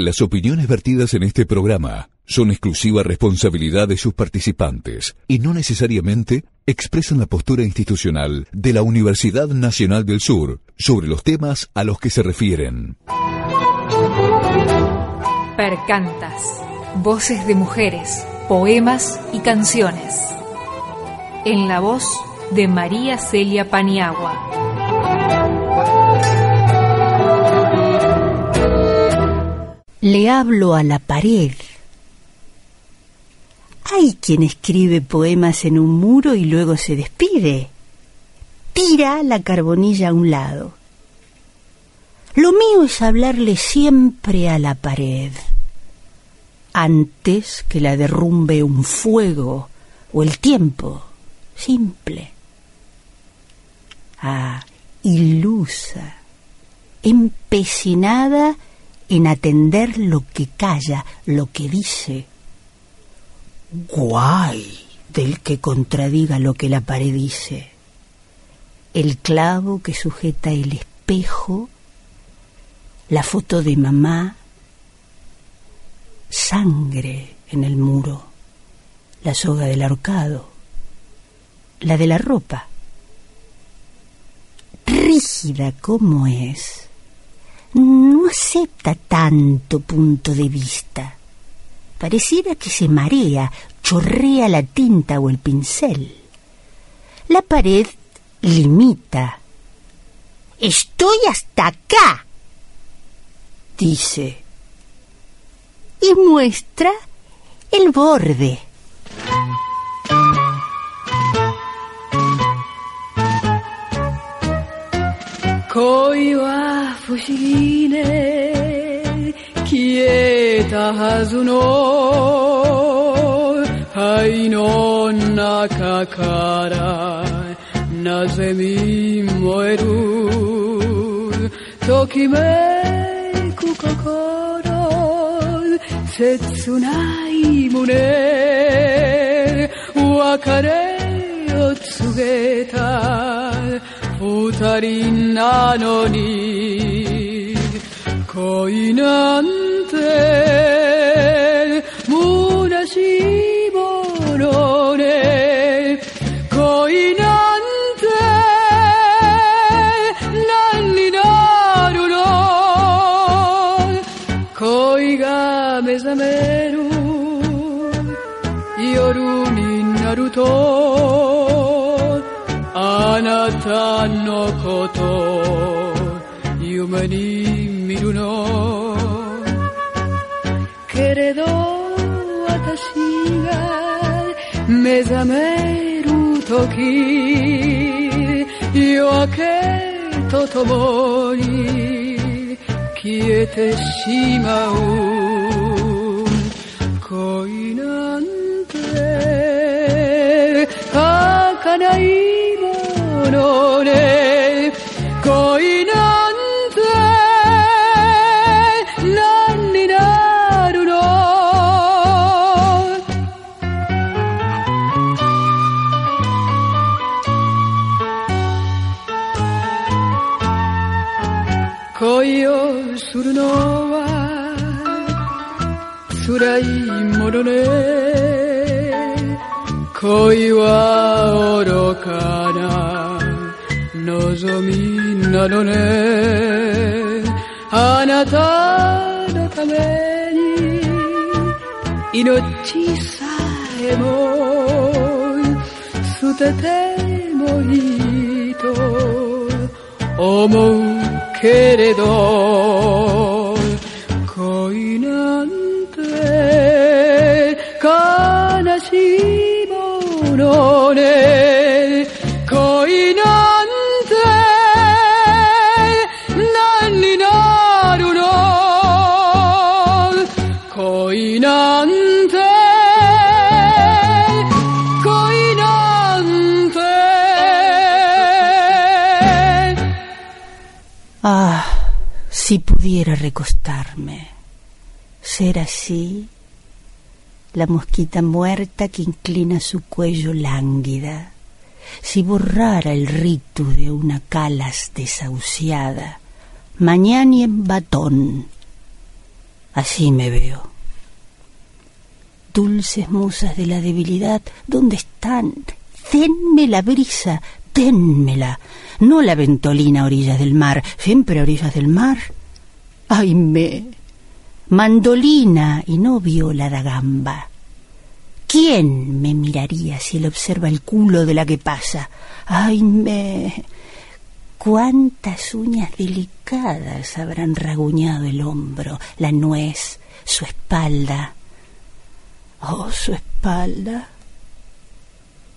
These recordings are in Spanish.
Las opiniones vertidas en este programa son exclusiva responsabilidad de sus participantes y no necesariamente expresan la postura institucional de la Universidad Nacional del Sur sobre los temas a los que se refieren. Percantas, voces de mujeres, poemas y canciones. En la voz de María Celia Paniagua. Le hablo a la pared. Hay quien escribe poemas en un muro y luego se despide. Tira la carbonilla a un lado. Lo mío es hablarle siempre a la pared, antes que la derrumbe un fuego o el tiempo, simple. Ah, ilusa, empecinada en atender lo que calla, lo que dice. Guay del que contradiga lo que la pared dice. El clavo que sujeta el espejo, la foto de mamá, sangre en el muro, la soga del ahorcado, la de la ropa. Rígida como es, no acepta tanto punto de vista. Pareciera que se marea, chorrea la tinta o el pincel. La pared limita. Estoy hasta acá, dice. Y muestra el borde. 不思議ね消えたはずの灰の中からなぜ見燃えるときめく心切ない胸別れを告げた 보따리 나노니 거인한테 문화시 보노네 거인한테 난리 나루러 거이가 매사매루 여름인 나루도 夢に見るのけれど私が目覚める時夜明け 恋は愚かな望みなのね。あなたのために命さえも捨ててもいいと思うけれど。Recostarme, ser así, la mosquita muerta que inclina su cuello lánguida, si borrara el rito de una calas desahuciada, mañana y en batón, así me veo. Dulces musas de la debilidad, ¿dónde están? Denme la brisa, dénmela, no la ventolina a orillas del mar, siempre a orillas del mar. Ay me, mandolina y no viola da gamba. ¿Quién me miraría si él observa el culo de la que pasa? Ay me, cuántas uñas delicadas habrán raguñado el hombro, la nuez, su espalda. Oh, su espalda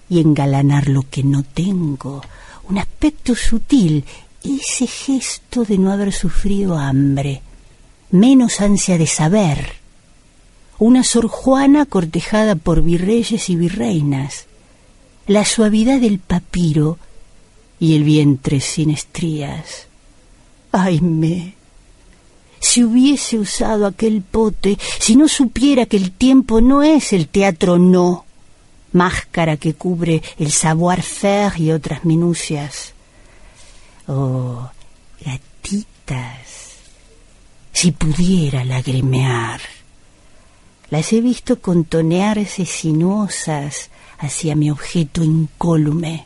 y engalanar lo que no tengo, un aspecto sutil, ese gesto de no haber sufrido hambre, menos ansia de saber, una Sor Juana cortejada por virreyes y virreinas, la suavidad del papiro y el vientre sin estrías. ¡Ay me! Si hubiese usado aquel pote, si no supiera que el tiempo no es el teatro no, máscara que cubre el savoir-faire y otras minucias. Oh, gatitas, si pudiera lagrimear. Las he visto contonearse sinuosas hacia mi objeto incólume.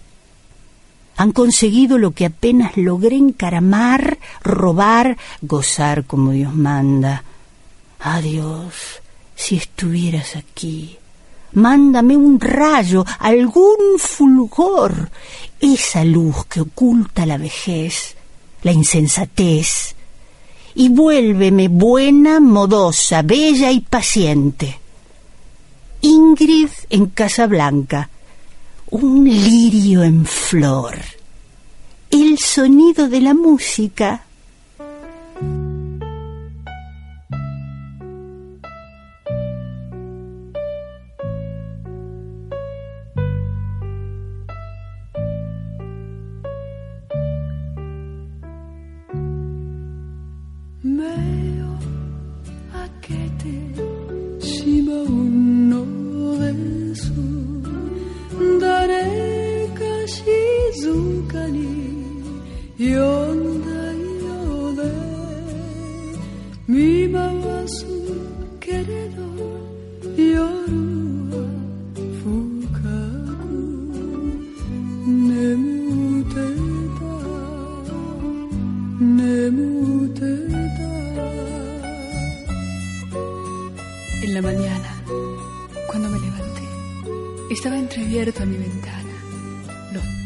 Han conseguido lo que apenas logré encaramar, robar, gozar como Dios manda. Adiós, si estuvieras aquí mándame un rayo, algún fulgor, esa luz que oculta la vejez, la insensatez, y vuélveme buena, modosa, bella y paciente. Ingrid en Casablanca, un lirio en flor, el sonido de la música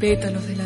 pétalos de la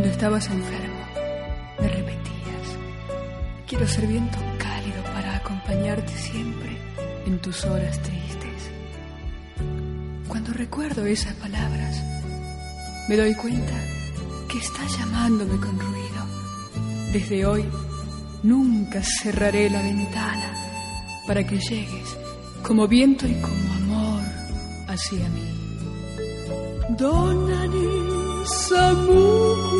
cuando estabas enfermo, me repetías, quiero ser viento cálido para acompañarte siempre en tus horas tristes. Cuando recuerdo esas palabras, me doy cuenta que estás llamándome con ruido. Desde hoy nunca cerraré la ventana para que llegues como viento y como amor hacia mí. Donani samuku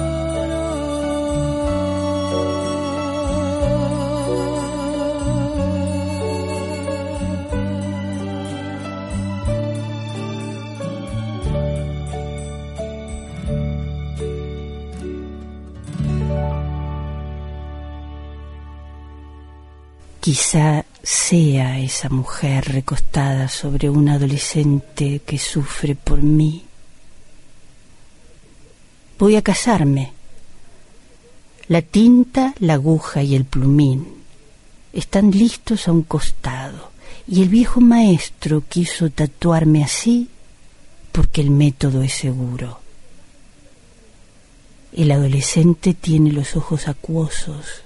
Quizá sea esa mujer recostada sobre un adolescente que sufre por mí. Voy a casarme. La tinta, la aguja y el plumín están listos a un costado y el viejo maestro quiso tatuarme así porque el método es seguro. El adolescente tiene los ojos acuosos.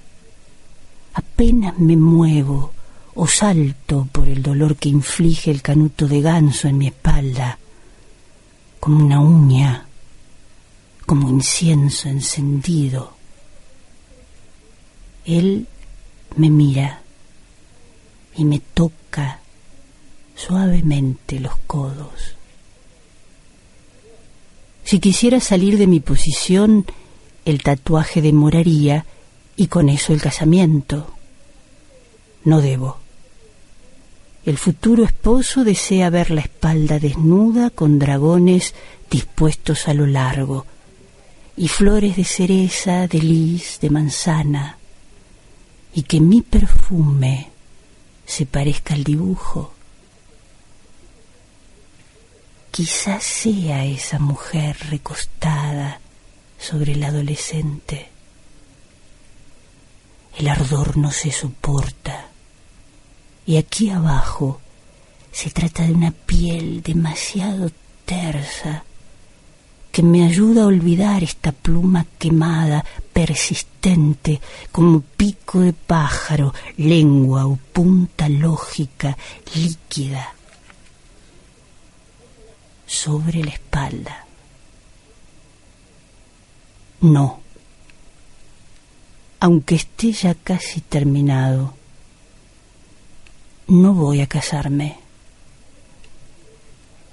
Apenas me muevo o salto por el dolor que inflige el canuto de ganso en mi espalda, como una uña, como incienso encendido. Él me mira y me toca suavemente los codos. Si quisiera salir de mi posición, el tatuaje demoraría y con eso el casamiento. No debo. El futuro esposo desea ver la espalda desnuda con dragones dispuestos a lo largo y flores de cereza, de lis, de manzana, y que mi perfume se parezca al dibujo Quizás sea esa mujer recostada sobre el adolescente. El ardor no se soporta. Y aquí abajo se trata de una piel demasiado tersa que me ayuda a olvidar esta pluma quemada, persistente, como pico de pájaro, lengua o punta lógica, líquida sobre la espalda. No, aunque esté ya casi terminado, no voy a casarme.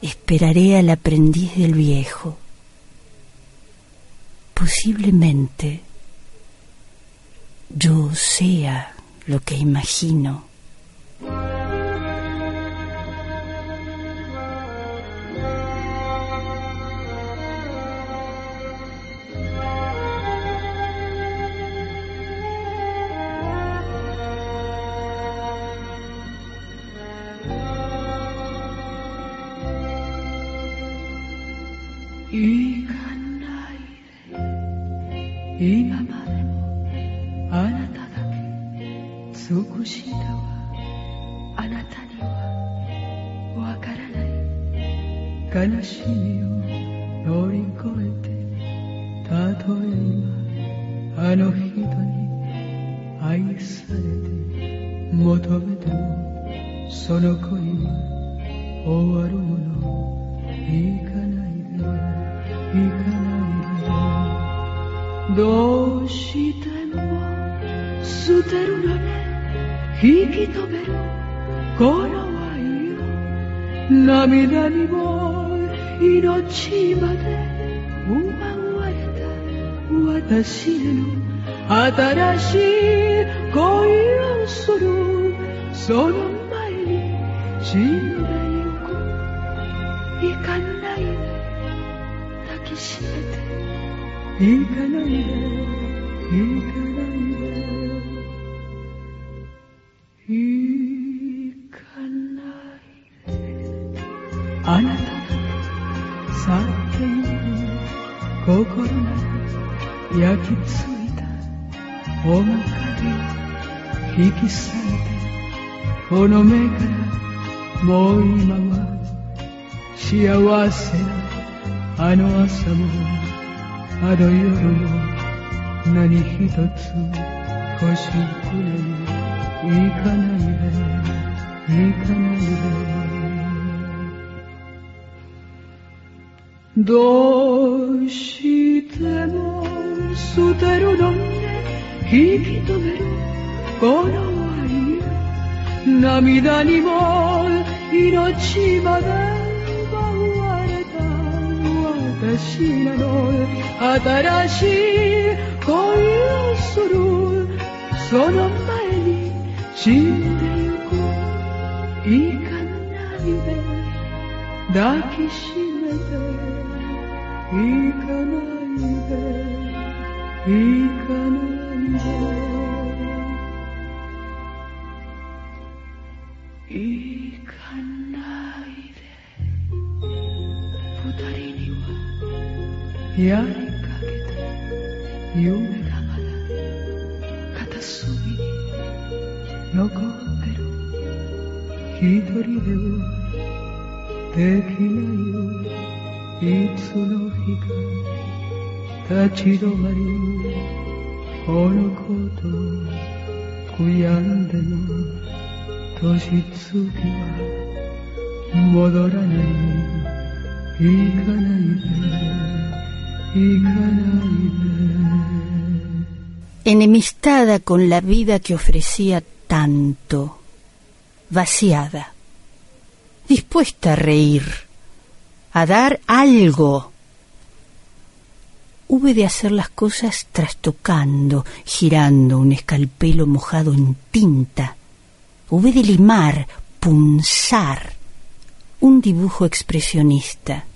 Esperaré al aprendiz del viejo. Posiblemente yo sea lo que imagino. しても捨てるなね引き止めるこの愛を涙にも命まで奪われた私への新しい恋をするその前に死んでゆくいかないで抱きしめていかないで。あなたが叫ん。心が焼きついたおまか引き裂いてこの目からもう今は幸せなあの朝もあの夜も何一つ星くれ行かないで行かないでどうしても捨てるのん引き止めるこの愛涙にも命まで奪われた私なの新しい恋をするその前に死んでゆくういかな夢抱きしめていかない夢いかない夢いかないで。二人には。やり Caribeo, Tequila y Ipsológica, Tachiro Marín, Orocoto, Cuyandeno, Toshitsuki, Modoranay, Ikanaide, Ikanaide. Enemistada con la vida que ofrecía tanto, vaciada dispuesta a reír, a dar algo. Hube de hacer las cosas trastocando, girando un escalpelo mojado en tinta. Hube de limar, punzar, un dibujo expresionista.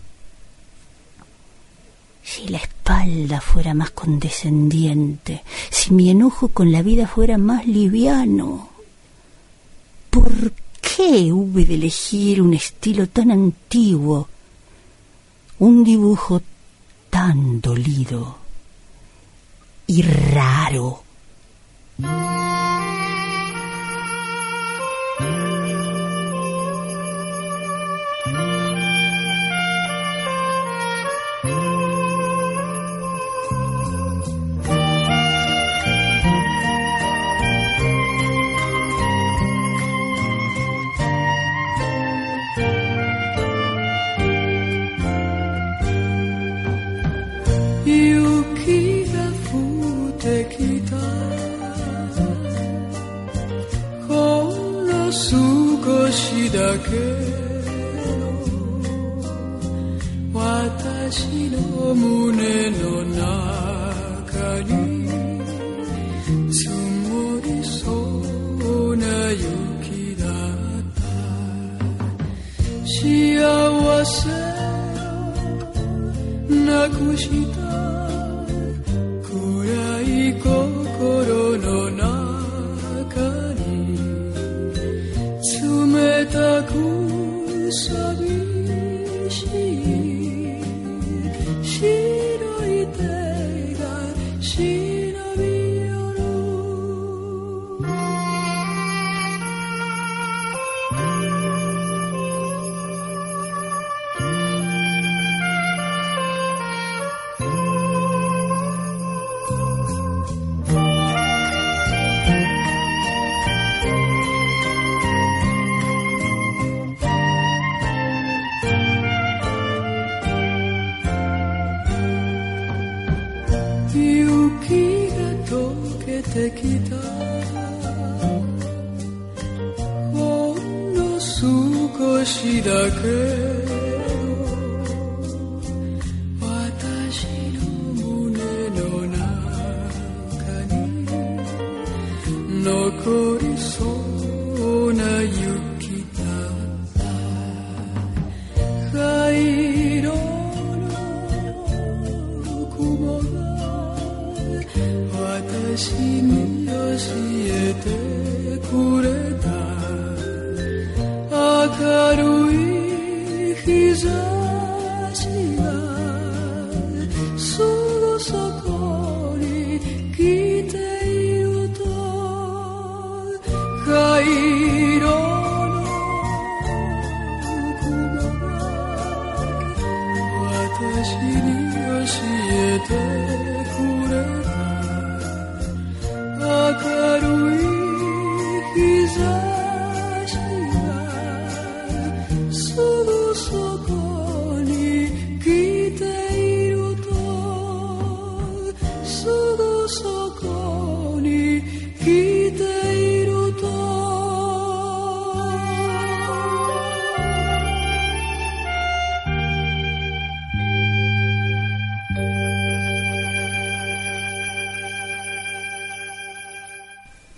Si la espalda fuera más condescendiente, si mi enojo con la vida fuera más liviano, ¿por qué hube de elegir un estilo tan antiguo, un dibujo tan dolido y raro? だけの私の胸の中に積もりそうな雪だった幸せなくした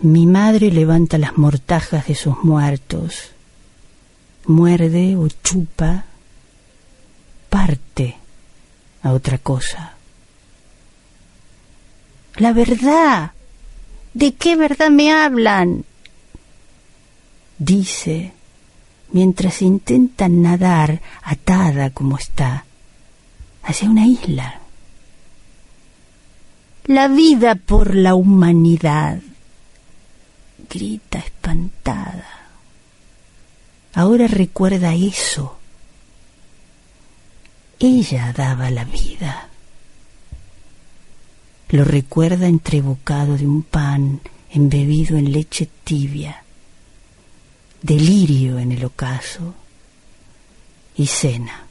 Mi madre levanta las mortajas de sus muertos, muerde o chupa, parte a otra cosa. La verdad. ¿De qué verdad me hablan? Dice, mientras intenta nadar atada como está hacia una isla. La vida por la humanidad, grita espantada. Ahora recuerda eso. Ella daba la vida. Lo recuerda entrebocado de un pan embebido en leche tibia, delirio en el ocaso y cena.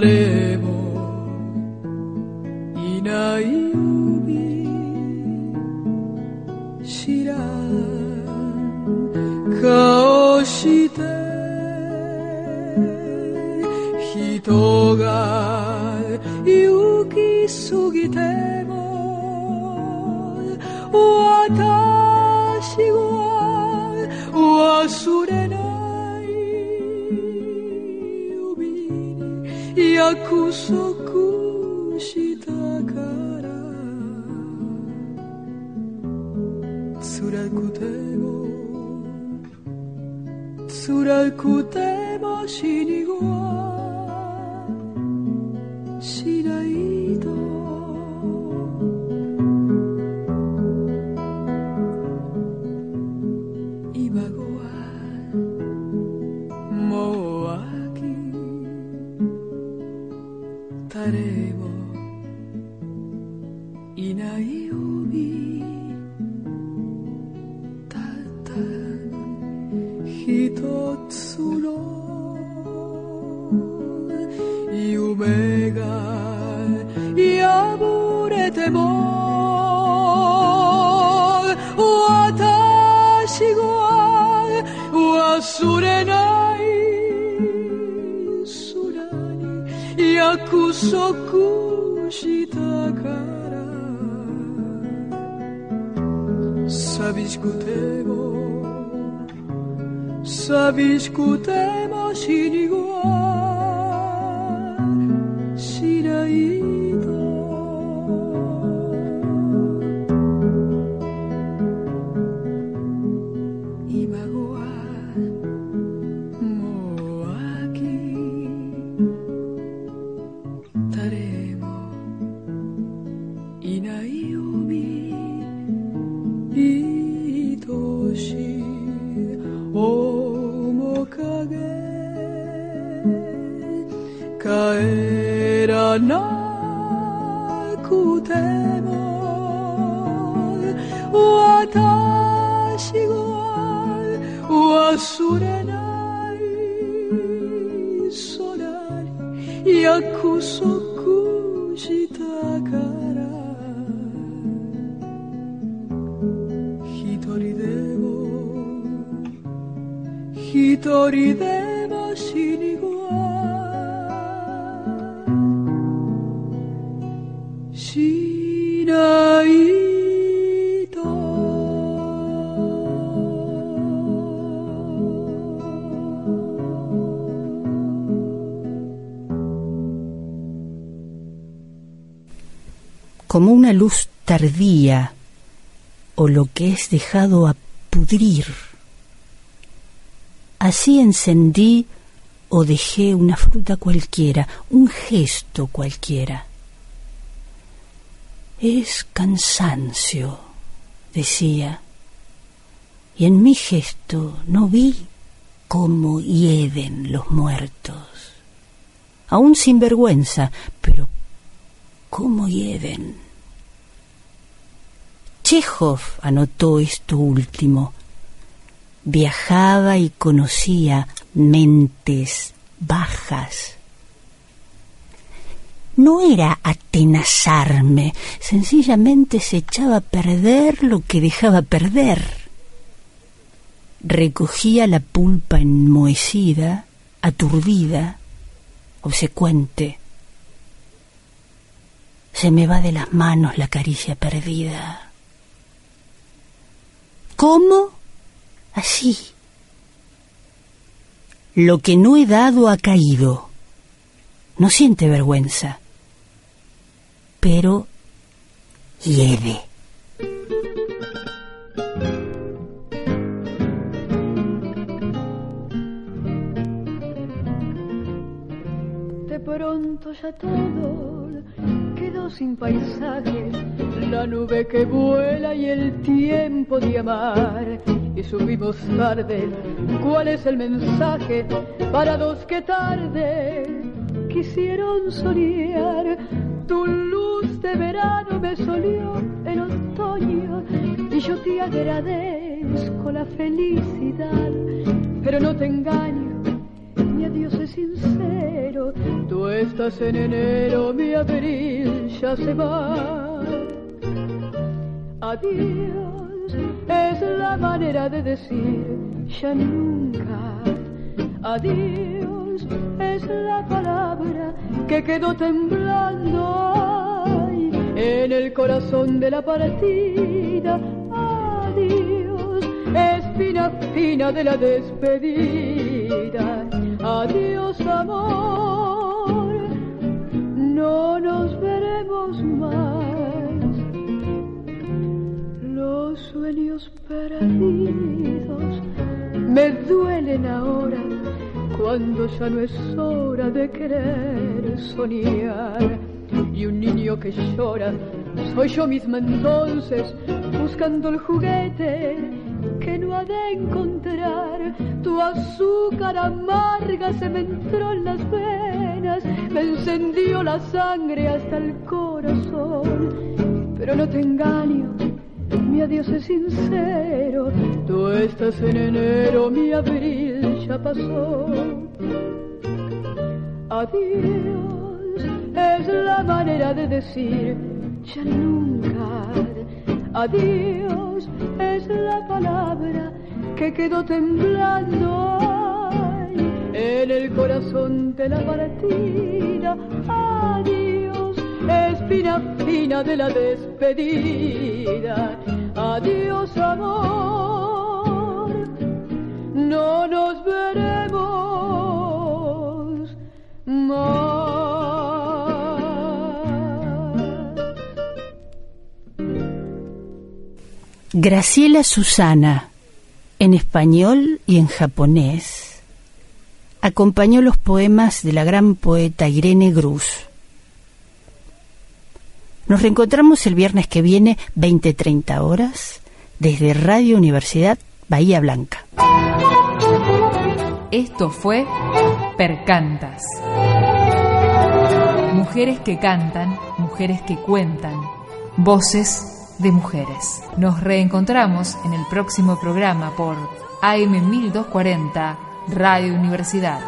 daré. つら。辛くても辛くても死に temor. Watashi wa wasurenai surani yakusoku shita kara. Sabiscutemo, sabiscutemo sin igual. 帰らなくても私は忘れない空に約束したから一人でも一人でも como una luz tardía o lo que es dejado a pudrir. Así encendí o dejé una fruta cualquiera, un gesto cualquiera. Es cansancio, decía, y en mi gesto no vi cómo hieden los muertos, aún sin vergüenza, pero cómo hieden. Chekhov anotó esto último. Viajaba y conocía mentes bajas. No era atenazarme, sencillamente se echaba a perder lo que dejaba perder. Recogía la pulpa enmohecida, aturdida, obsecuente. Se me va de las manos la caricia perdida ¿Cómo? Así. Lo que no he dado ha caído. No siente vergüenza, pero hiede. De pronto ya todo sin paisaje, la nube que vuela y el tiempo de amar. Y subimos tarde, ¿cuál es el mensaje para dos que tarde quisieron soñar? Tu luz de verano me solió en otoño y yo te agradezco la felicidad, pero no te engaño, mi adiós es sincero, tú estás en enero, mi abril ya se va. Adiós es la manera de decir ya nunca. Adiós es la palabra que quedó temblando ay, en el corazón de la partida. Adiós, espina fina de la despedida. Adiós, amor, no nos veremos más. Los sueños perdidos me duelen ahora cuando ya no es hora de querer soñar. Y un niño que llora, soy yo misma entonces, buscando el juguete que de encontrar. Tu azúcar amarga se me entró en las venas, me encendió la sangre hasta el corazón. Pero no te engaño, mi adiós es sincero, tú estás en enero, mi abril ya pasó. Adiós es la manera de decir ya nunca. Adiós es la palabra que quedó temblando en el corazón de la partida. Adiós, espina fina de la despedida. Adiós, amor, no nos veremos Graciela Susana, en español y en japonés, acompañó los poemas de la gran poeta Irene Gruz. Nos reencontramos el viernes que viene, 20-30 horas, desde Radio Universidad Bahía Blanca. Esto fue Percantas. Mujeres que cantan, mujeres que cuentan, voces de mujeres. Nos reencontramos en el próximo programa por AM 1240 Radio Universidad.